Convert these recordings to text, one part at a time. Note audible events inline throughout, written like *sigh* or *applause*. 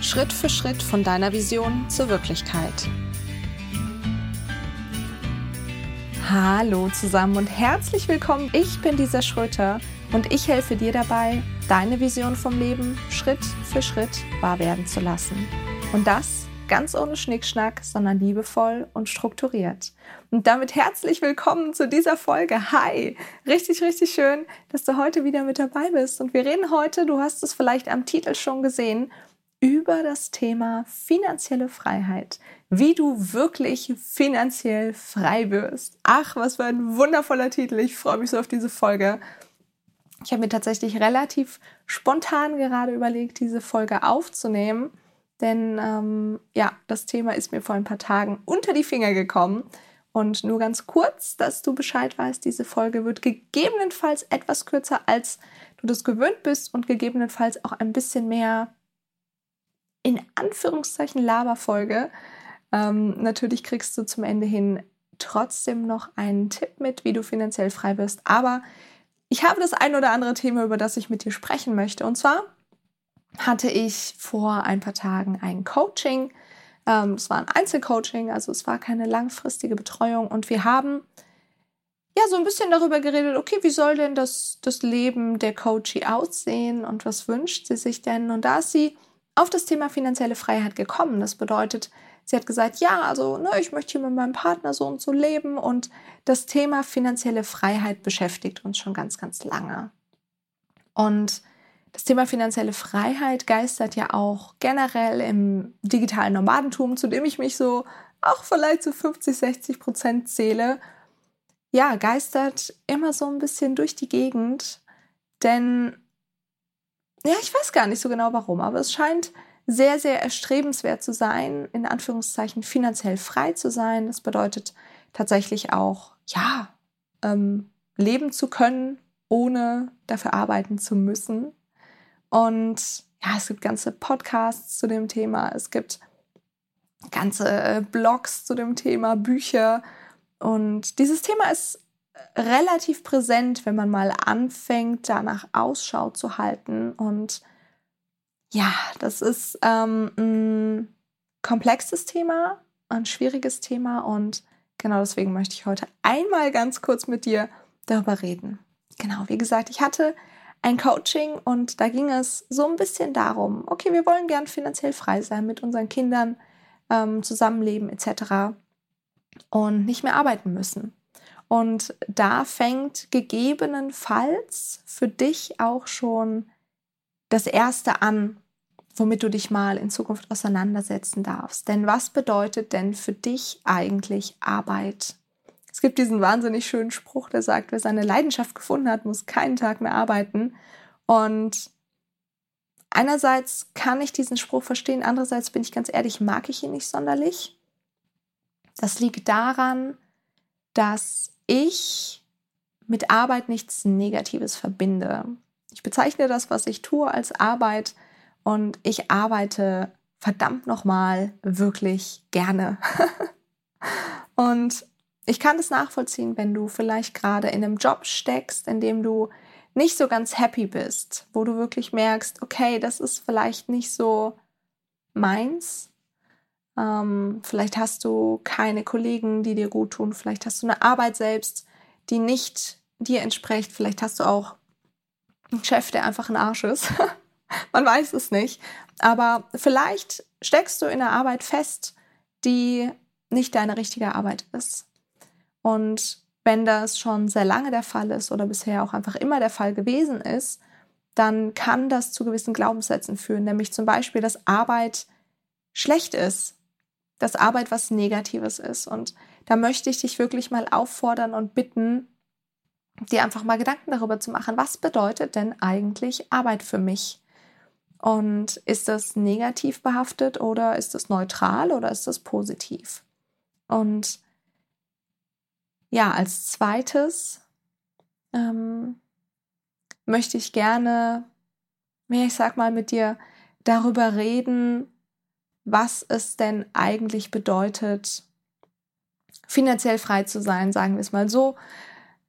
Schritt für Schritt von deiner Vision zur Wirklichkeit. Hallo zusammen und herzlich willkommen. Ich bin Lisa Schröter und ich helfe dir dabei, deine Vision vom Leben Schritt für Schritt wahr werden zu lassen. Und das ganz ohne Schnickschnack, sondern liebevoll und strukturiert. Und damit herzlich willkommen zu dieser Folge. Hi! Richtig, richtig schön, dass du heute wieder mit dabei bist. Und wir reden heute, du hast es vielleicht am Titel schon gesehen, über das Thema finanzielle Freiheit. Wie du wirklich finanziell frei wirst. Ach, was für ein wundervoller Titel. Ich freue mich so auf diese Folge. Ich habe mir tatsächlich relativ spontan gerade überlegt, diese Folge aufzunehmen denn ähm, ja, das Thema ist mir vor ein paar Tagen unter die Finger gekommen. Und nur ganz kurz, dass du Bescheid weißt, diese Folge wird gegebenenfalls etwas kürzer, als du das gewöhnt bist und gegebenenfalls auch ein bisschen mehr in Anführungszeichen Laberfolge. Ähm, natürlich kriegst du zum Ende hin trotzdem noch einen Tipp mit, wie du finanziell frei wirst. Aber ich habe das ein oder andere Thema, über das ich mit dir sprechen möchte. Und zwar hatte ich vor ein paar Tagen ein Coaching. Ähm, es war ein Einzelcoaching, also es war keine langfristige Betreuung. Und wir haben ja so ein bisschen darüber geredet, okay, wie soll denn das, das Leben der Coachie aussehen und was wünscht sie sich denn? Und da ist sie auf das Thema finanzielle Freiheit gekommen. Das bedeutet, sie hat gesagt, ja, also ne, ich möchte hier mit meinem Partner so und so leben und das Thema finanzielle Freiheit beschäftigt uns schon ganz, ganz lange. Und das Thema finanzielle Freiheit geistert ja auch generell im digitalen Nomadentum, zu dem ich mich so auch vielleicht zu 50, 60 Prozent zähle. Ja, geistert immer so ein bisschen durch die Gegend, denn ja, ich weiß gar nicht so genau warum, aber es scheint sehr, sehr erstrebenswert zu sein, in Anführungszeichen finanziell frei zu sein. Das bedeutet tatsächlich auch, ja, ähm, leben zu können, ohne dafür arbeiten zu müssen. Und ja, es gibt ganze Podcasts zu dem Thema, es gibt ganze äh, Blogs zu dem Thema, Bücher. Und dieses Thema ist relativ präsent, wenn man mal anfängt, danach Ausschau zu halten. Und ja, das ist ähm, ein komplexes Thema, ein schwieriges Thema. Und genau deswegen möchte ich heute einmal ganz kurz mit dir darüber reden. Genau, wie gesagt, ich hatte ein Coaching und da ging es so ein bisschen darum, okay, wir wollen gern finanziell frei sein, mit unseren Kindern ähm, zusammenleben etc. und nicht mehr arbeiten müssen. Und da fängt gegebenenfalls für dich auch schon das Erste an, womit du dich mal in Zukunft auseinandersetzen darfst. Denn was bedeutet denn für dich eigentlich Arbeit? Es gibt diesen wahnsinnig schönen Spruch, der sagt, wer seine Leidenschaft gefunden hat, muss keinen Tag mehr arbeiten. Und einerseits kann ich diesen Spruch verstehen, andererseits bin ich ganz ehrlich, mag ich ihn nicht sonderlich. Das liegt daran, dass ich mit Arbeit nichts Negatives verbinde. Ich bezeichne das, was ich tue, als Arbeit und ich arbeite verdammt nochmal wirklich gerne. *laughs* und ich kann das nachvollziehen, wenn du vielleicht gerade in einem Job steckst, in dem du nicht so ganz happy bist, wo du wirklich merkst, okay, das ist vielleicht nicht so meins. Ähm, vielleicht hast du keine Kollegen, die dir gut tun. Vielleicht hast du eine Arbeit selbst, die nicht dir entspricht. Vielleicht hast du auch einen Chef, der einfach ein Arsch ist. *laughs* Man weiß es nicht. Aber vielleicht steckst du in einer Arbeit fest, die nicht deine richtige Arbeit ist. Und wenn das schon sehr lange der Fall ist oder bisher auch einfach immer der Fall gewesen ist, dann kann das zu gewissen Glaubenssätzen führen, nämlich zum Beispiel, dass Arbeit schlecht ist, dass Arbeit was Negatives ist. Und da möchte ich dich wirklich mal auffordern und bitten, dir einfach mal Gedanken darüber zu machen, was bedeutet denn eigentlich Arbeit für mich? Und ist das negativ behaftet oder ist das neutral oder ist das positiv? Und ja, als zweites ähm, möchte ich gerne, ich sag mal, mit dir darüber reden, was es denn eigentlich bedeutet, finanziell frei zu sein, sagen wir es mal so,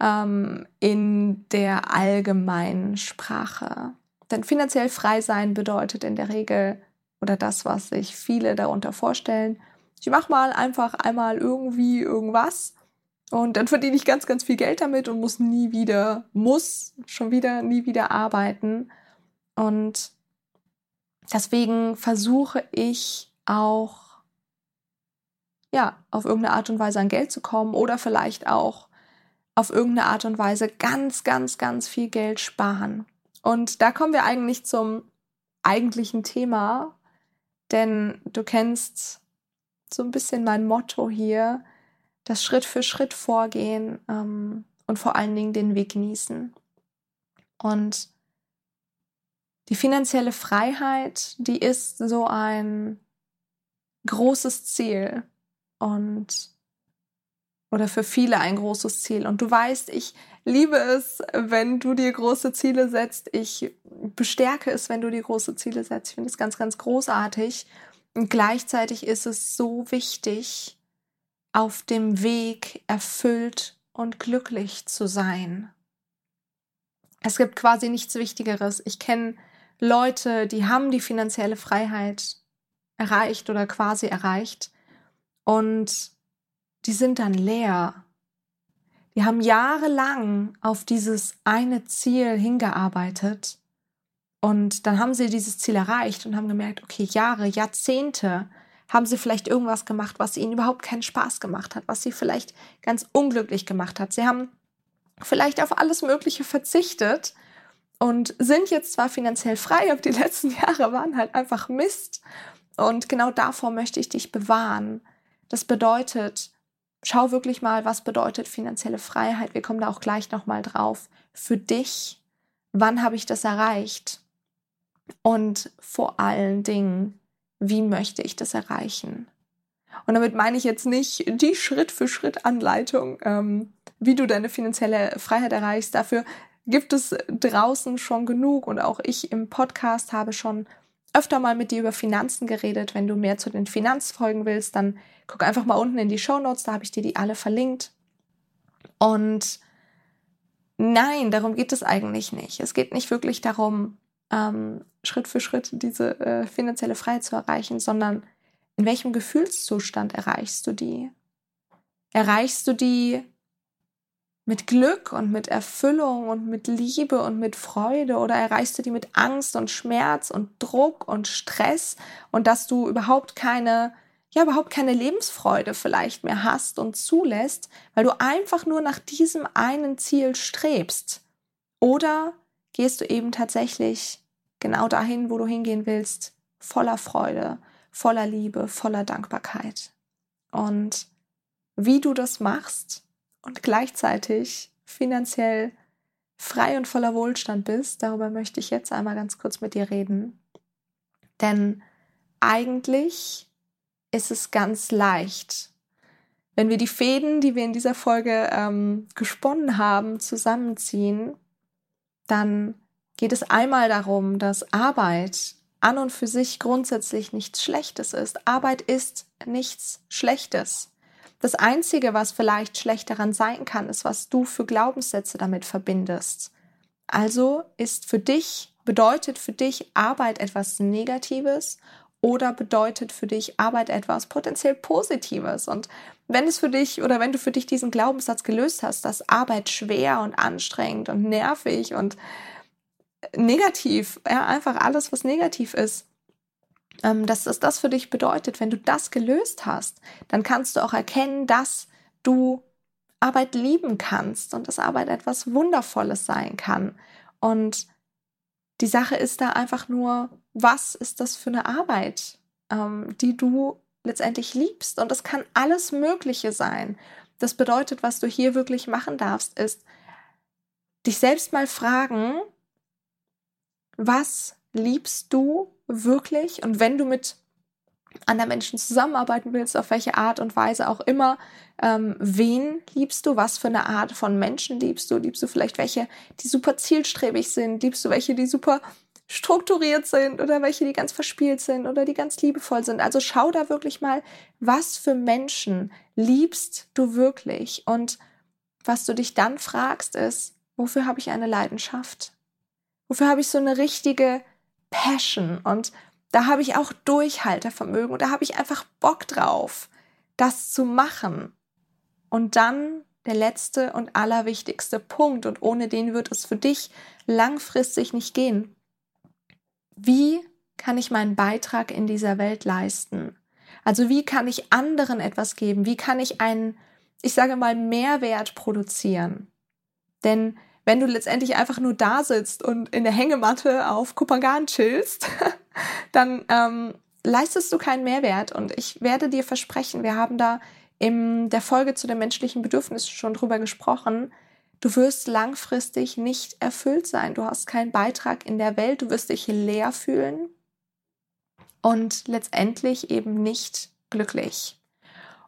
ähm, in der allgemeinen Sprache. Denn finanziell frei sein bedeutet in der Regel oder das, was sich viele darunter vorstellen. Ich mache mal einfach einmal irgendwie irgendwas und dann verdiene ich ganz, ganz viel Geld damit und muss nie wieder, muss schon wieder nie wieder arbeiten. Und deswegen versuche ich auch, ja, auf irgendeine Art und Weise an Geld zu kommen oder vielleicht auch auf irgendeine Art und Weise ganz, ganz, ganz viel Geld sparen. Und da kommen wir eigentlich zum eigentlichen Thema, denn du kennst so ein bisschen mein Motto hier, das Schritt für Schritt vorgehen ähm, und vor allen Dingen den Weg genießen. Und die finanzielle Freiheit, die ist so ein großes Ziel und oder für viele ein großes Ziel. Und du weißt, ich liebe es, wenn du dir große Ziele setzt. Ich bestärke es, wenn du dir große Ziele setzt. Ich finde es ganz, ganz großartig. Und gleichzeitig ist es so wichtig, auf dem Weg erfüllt und glücklich zu sein. Es gibt quasi nichts Wichtigeres. Ich kenne Leute, die haben die finanzielle Freiheit erreicht oder quasi erreicht und die sind dann leer. Die haben jahrelang auf dieses eine Ziel hingearbeitet und dann haben sie dieses Ziel erreicht und haben gemerkt, okay, Jahre, Jahrzehnte haben sie vielleicht irgendwas gemacht, was ihnen überhaupt keinen Spaß gemacht hat, was sie vielleicht ganz unglücklich gemacht hat. Sie haben vielleicht auf alles Mögliche verzichtet und sind jetzt zwar finanziell frei, aber die letzten *laughs* Jahre waren halt einfach Mist. Und genau davor möchte ich dich bewahren. Das bedeutet, schau wirklich mal, was bedeutet finanzielle Freiheit. Wir kommen da auch gleich nochmal drauf. Für dich, wann habe ich das erreicht? Und vor allen Dingen, wie möchte ich das erreichen? Und damit meine ich jetzt nicht die Schritt-für-Schritt-Anleitung, ähm, wie du deine finanzielle Freiheit erreichst. Dafür gibt es draußen schon genug und auch ich im Podcast habe schon öfter mal mit dir über Finanzen geredet. Wenn du mehr zu den Finanzfolgen willst, dann guck einfach mal unten in die Show Notes, da habe ich dir die alle verlinkt. Und nein, darum geht es eigentlich nicht. Es geht nicht wirklich darum, ähm, Schritt für Schritt diese äh, finanzielle Freiheit zu erreichen, sondern in welchem Gefühlszustand erreichst du die? Erreichst du die mit Glück und mit Erfüllung und mit Liebe und mit Freude oder erreichst du die mit Angst und Schmerz und Druck und Stress und dass du überhaupt keine ja überhaupt keine Lebensfreude vielleicht mehr hast und zulässt, weil du einfach nur nach diesem einen Ziel strebst? Oder gehst du eben tatsächlich genau dahin, wo du hingehen willst, voller Freude, voller Liebe, voller Dankbarkeit? Und wie du das machst, und gleichzeitig finanziell frei und voller Wohlstand bist, darüber möchte ich jetzt einmal ganz kurz mit dir reden. Denn eigentlich ist es ganz leicht, wenn wir die Fäden, die wir in dieser Folge ähm, gesponnen haben, zusammenziehen, dann geht es einmal darum, dass Arbeit an und für sich grundsätzlich nichts Schlechtes ist. Arbeit ist nichts Schlechtes. Das Einzige, was vielleicht schlecht daran sein kann, ist, was du für Glaubenssätze damit verbindest. Also ist für dich, bedeutet für dich Arbeit etwas Negatives oder bedeutet für dich Arbeit etwas potenziell Positives? Und wenn es für dich oder wenn du für dich diesen Glaubenssatz gelöst hast, dass Arbeit schwer und anstrengend und nervig und negativ, ja, einfach alles, was negativ ist, dass es das für dich bedeutet. Wenn du das gelöst hast, dann kannst du auch erkennen, dass du Arbeit lieben kannst und dass Arbeit etwas Wundervolles sein kann. Und die Sache ist da einfach nur, was ist das für eine Arbeit, ähm, die du letztendlich liebst? Und das kann alles Mögliche sein. Das bedeutet, was du hier wirklich machen darfst, ist dich selbst mal fragen, was liebst du wirklich? Und wenn du mit anderen Menschen zusammenarbeiten willst, auf welche Art und Weise auch immer, ähm, wen liebst du? Was für eine Art von Menschen liebst du? Liebst du vielleicht welche, die super zielstrebig sind? Liebst du welche, die super strukturiert sind oder welche, die ganz verspielt sind oder die ganz liebevoll sind? Also schau da wirklich mal, was für Menschen liebst du wirklich? Und was du dich dann fragst, ist, wofür habe ich eine Leidenschaft? Wofür habe ich so eine richtige Passion. Und Da habe ich auch Durchhaltevermögen und da habe ich einfach Bock drauf, das zu machen. Und dann der letzte und allerwichtigste Punkt, und ohne den wird es für dich langfristig nicht gehen. Wie kann ich meinen Beitrag in dieser Welt leisten? Also wie kann ich anderen etwas geben? Wie kann ich einen, ich sage mal, Mehrwert produzieren? Denn wenn du letztendlich einfach nur da sitzt und in der Hängematte auf Kupangan chillst, *laughs* dann ähm, leistest du keinen Mehrwert. Und ich werde dir versprechen, wir haben da in der Folge zu den menschlichen Bedürfnissen schon drüber gesprochen, du wirst langfristig nicht erfüllt sein. Du hast keinen Beitrag in der Welt, du wirst dich leer fühlen und letztendlich eben nicht glücklich.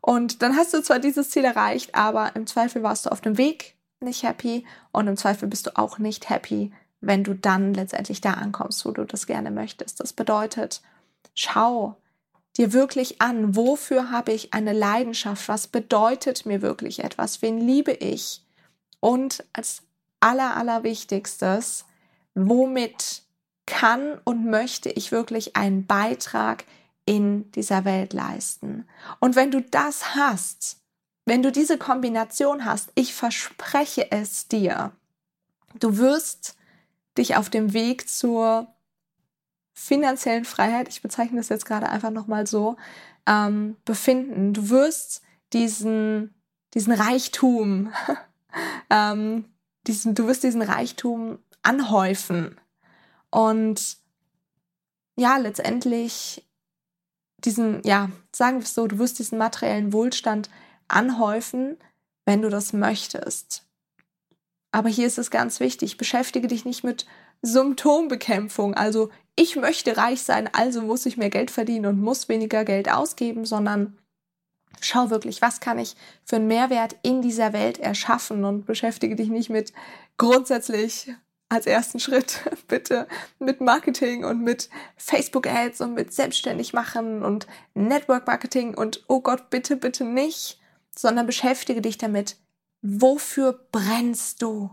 Und dann hast du zwar dieses Ziel erreicht, aber im Zweifel warst du auf dem Weg nicht happy und im Zweifel bist du auch nicht happy, wenn du dann letztendlich da ankommst, wo du das gerne möchtest. Das bedeutet, schau dir wirklich an, wofür habe ich eine Leidenschaft, was bedeutet mir wirklich etwas, wen liebe ich und als aller, allerwichtigstes, womit kann und möchte ich wirklich einen Beitrag in dieser Welt leisten. Und wenn du das hast, wenn du diese Kombination hast, ich verspreche es dir, du wirst dich auf dem Weg zur finanziellen Freiheit, ich bezeichne das jetzt gerade einfach nochmal so, ähm, befinden. Du wirst diesen, diesen Reichtum, *laughs* ähm, diesen, du wirst diesen Reichtum anhäufen. Und ja, letztendlich diesen, ja, sagen wir es so, du wirst diesen materiellen Wohlstand anhäufen, wenn du das möchtest. Aber hier ist es ganz wichtig, beschäftige dich nicht mit Symptombekämpfung, also ich möchte reich sein, also muss ich mehr Geld verdienen und muss weniger Geld ausgeben, sondern schau wirklich, was kann ich für einen Mehrwert in dieser Welt erschaffen und beschäftige dich nicht mit grundsätzlich als ersten Schritt *laughs* bitte mit Marketing und mit Facebook Ads und mit selbstständig machen und Network Marketing und oh Gott, bitte, bitte nicht, sondern beschäftige dich damit, wofür brennst du?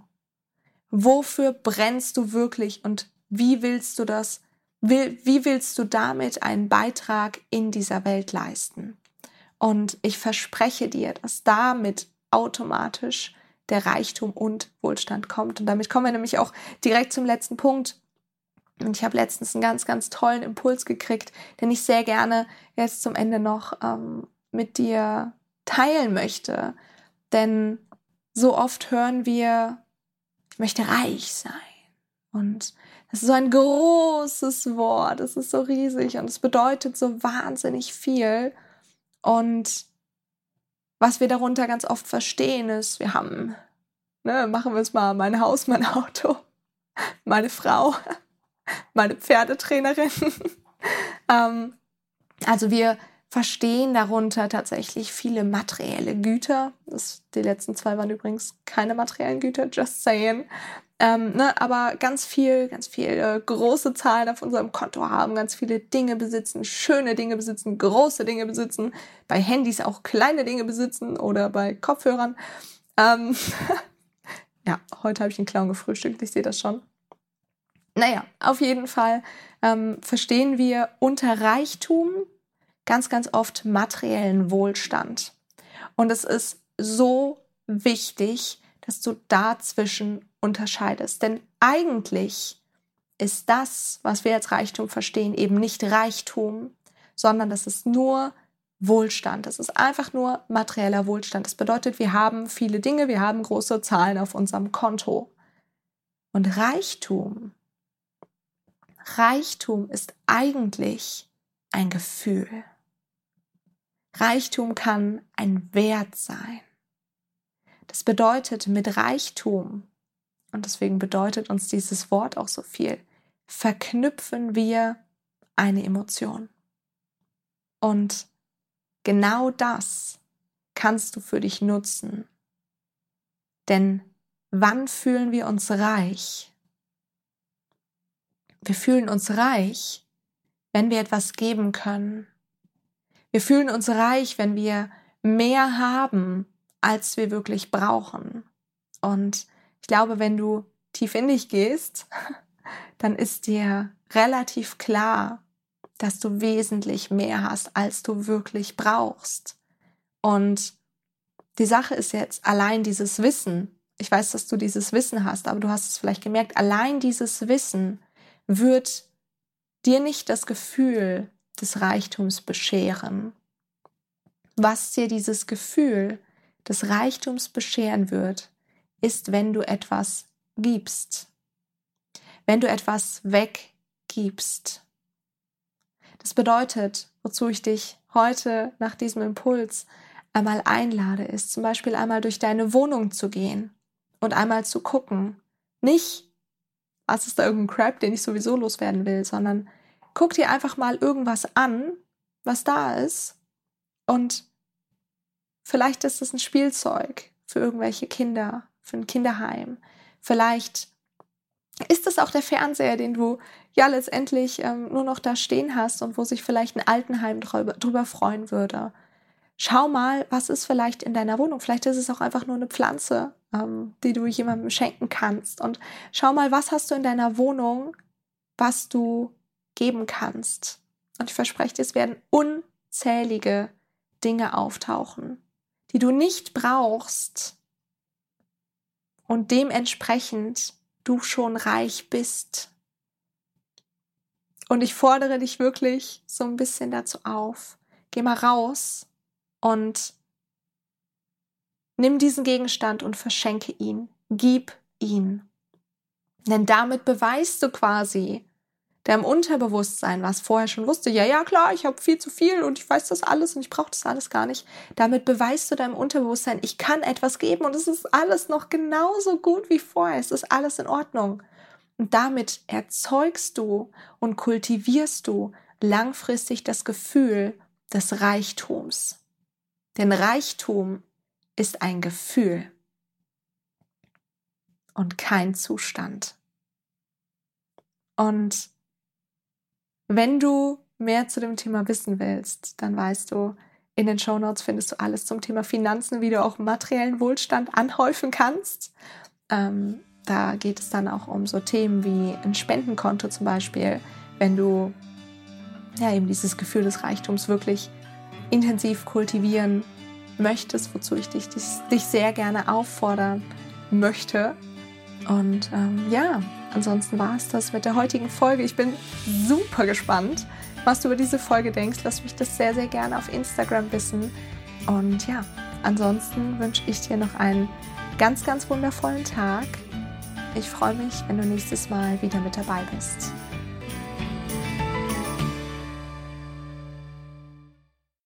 Wofür brennst du wirklich und wie willst du das? Wie willst du damit einen Beitrag in dieser Welt leisten? Und ich verspreche dir, dass damit automatisch der Reichtum und Wohlstand kommt. Und damit kommen wir nämlich auch direkt zum letzten Punkt. Und ich habe letztens einen ganz, ganz tollen Impuls gekriegt, den ich sehr gerne jetzt zum Ende noch ähm, mit dir teilen möchte. Denn so oft hören wir, ich möchte reich sein. Und das ist so ein großes Wort, es ist so riesig und es bedeutet so wahnsinnig viel. Und was wir darunter ganz oft verstehen ist, wir haben, ne, machen wir es mal, mein Haus, mein Auto, *laughs* meine Frau, *laughs* meine Pferdetrainerin. *laughs* ähm, also wir verstehen darunter tatsächlich viele materielle Güter. Das, die letzten zwei waren übrigens keine materiellen Güter, just saying. Ähm, ne, aber ganz viel, ganz viele große Zahlen auf unserem Konto haben, ganz viele Dinge besitzen, schöne Dinge besitzen, große Dinge besitzen, bei Handys auch kleine Dinge besitzen oder bei Kopfhörern. Ähm, *laughs* ja, heute habe ich einen Clown gefrühstückt, ich sehe das schon. Naja, auf jeden Fall ähm, verstehen wir unter Reichtum ganz, ganz oft materiellen Wohlstand. Und es ist so wichtig, dass du dazwischen unterscheidest. Denn eigentlich ist das, was wir als Reichtum verstehen, eben nicht Reichtum, sondern das ist nur Wohlstand. Das ist einfach nur materieller Wohlstand. Das bedeutet, wir haben viele Dinge, wir haben große Zahlen auf unserem Konto. Und Reichtum, Reichtum ist eigentlich ein Gefühl. Reichtum kann ein Wert sein. Das bedeutet, mit Reichtum, und deswegen bedeutet uns dieses Wort auch so viel, verknüpfen wir eine Emotion. Und genau das kannst du für dich nutzen. Denn wann fühlen wir uns reich? Wir fühlen uns reich, wenn wir etwas geben können, wir fühlen uns reich, wenn wir mehr haben, als wir wirklich brauchen. Und ich glaube, wenn du tief in dich gehst, *laughs* dann ist dir relativ klar, dass du wesentlich mehr hast, als du wirklich brauchst. Und die Sache ist jetzt allein dieses Wissen. Ich weiß, dass du dieses Wissen hast, aber du hast es vielleicht gemerkt, allein dieses Wissen wird dir nicht das Gefühl des Reichtums bescheren. Was dir dieses Gefühl des Reichtums bescheren wird, ist, wenn du etwas gibst. Wenn du etwas weggibst. Das bedeutet, wozu ich dich heute nach diesem Impuls einmal einlade, ist zum Beispiel einmal durch deine Wohnung zu gehen und einmal zu gucken. Nicht, was ist da irgendein Crap, den ich sowieso loswerden will, sondern guck dir einfach mal irgendwas an, was da ist und vielleicht ist es ein Spielzeug für irgendwelche Kinder, für ein Kinderheim. Vielleicht ist es auch der Fernseher, den du ja letztendlich ähm, nur noch da stehen hast und wo sich vielleicht ein Altenheim drüber, freuen würde. Schau mal, was ist vielleicht in deiner Wohnung. Vielleicht ist es auch einfach nur eine Pflanze, ähm, die du jemandem schenken kannst. Und schau mal, was hast du in deiner Wohnung, was du geben kannst. Und ich verspreche dir, es werden unzählige Dinge auftauchen, die du nicht brauchst und dementsprechend du schon reich bist. Und ich fordere dich wirklich so ein bisschen dazu auf. Geh mal raus und nimm diesen Gegenstand und verschenke ihn. Gib ihn. Denn damit beweist du quasi, deinem Unterbewusstsein, was vorher schon wusste, ja, ja, klar, ich habe viel zu viel und ich weiß das alles und ich brauche das alles gar nicht. Damit beweist du deinem Unterbewusstsein, ich kann etwas geben und es ist alles noch genauso gut wie vorher. Es ist alles in Ordnung. Und damit erzeugst du und kultivierst du langfristig das Gefühl des Reichtums. Denn Reichtum ist ein Gefühl und kein Zustand. Und wenn du mehr zu dem Thema wissen willst, dann weißt du, in den Show Notes findest du alles zum Thema Finanzen, wie du auch materiellen Wohlstand anhäufen kannst. Ähm, da geht es dann auch um so Themen wie ein Spendenkonto zum Beispiel, wenn du ja eben dieses Gefühl des Reichtums wirklich intensiv kultivieren möchtest, wozu ich dich, dich, sehr gerne auffordern möchte. Und ähm, ja, ansonsten war es das mit der heutigen Folge. Ich bin super gespannt, was du über diese Folge denkst. Lass mich das sehr, sehr gerne auf Instagram wissen. Und ja, ansonsten wünsche ich dir noch einen ganz, ganz wundervollen Tag. Ich freue mich, wenn du nächstes Mal wieder mit dabei bist.